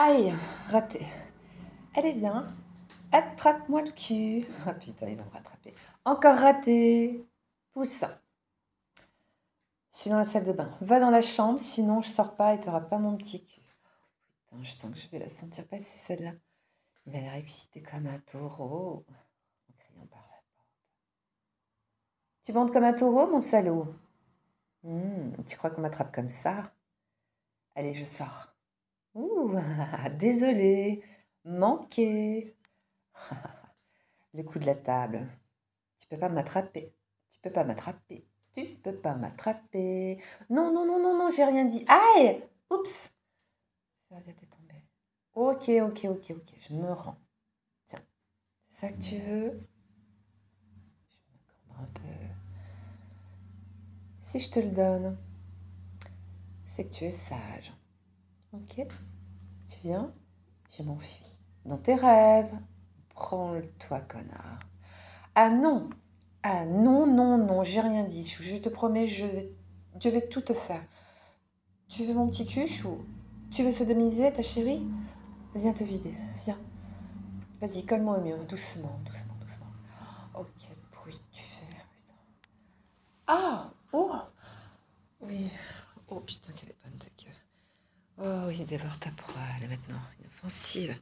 Aïe, raté. Allez, viens. Attrape-moi le cul. Ah putain, il va me rattraper. Encore raté. Pousse. Je suis dans la salle de bain. Va dans la chambre, sinon je sors pas et tu n'auras pas mon petit cul. Putain, je sens que je vais la sentir passer celle-là. Il a l'air excité comme un taureau. En criant par la porte. Tu bandes comme un taureau, mon salaud? Hmm, Tu crois qu'on m'attrape comme ça? Allez, je sors. Désolé, manqué. Le coup de la table. Tu peux pas m'attraper. Tu peux pas m'attraper. Tu peux pas m'attraper. Non, non, non, non, non, j'ai rien dit. Aïe Oups Ça vient de tomber. Ok, ok, ok, ok, je me rends. Tiens, c'est ça que tu veux? Je me un peu. Si je te le donne, c'est que tu es sage. Ok Tu viens Je m'enfuis. Dans tes rêves. Prends-le-toi, connard. Ah non ah non, non, non, j'ai rien dit. Je te promets, je vais, je vais tout te faire. Tu veux mon petit cul ou tu veux sodomiser ta chérie? Viens te vider, viens. Vas-y, calme-moi au mieux, doucement, doucement, doucement. Oh, quel bruit tu fais, putain. Ah Oh Oui. Oh putain, est bonne ta queue. Oh, il dévore ta proie, là maintenant, inoffensive.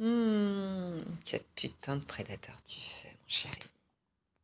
Hum, quel putain de prédateur tu fais, mon chéri.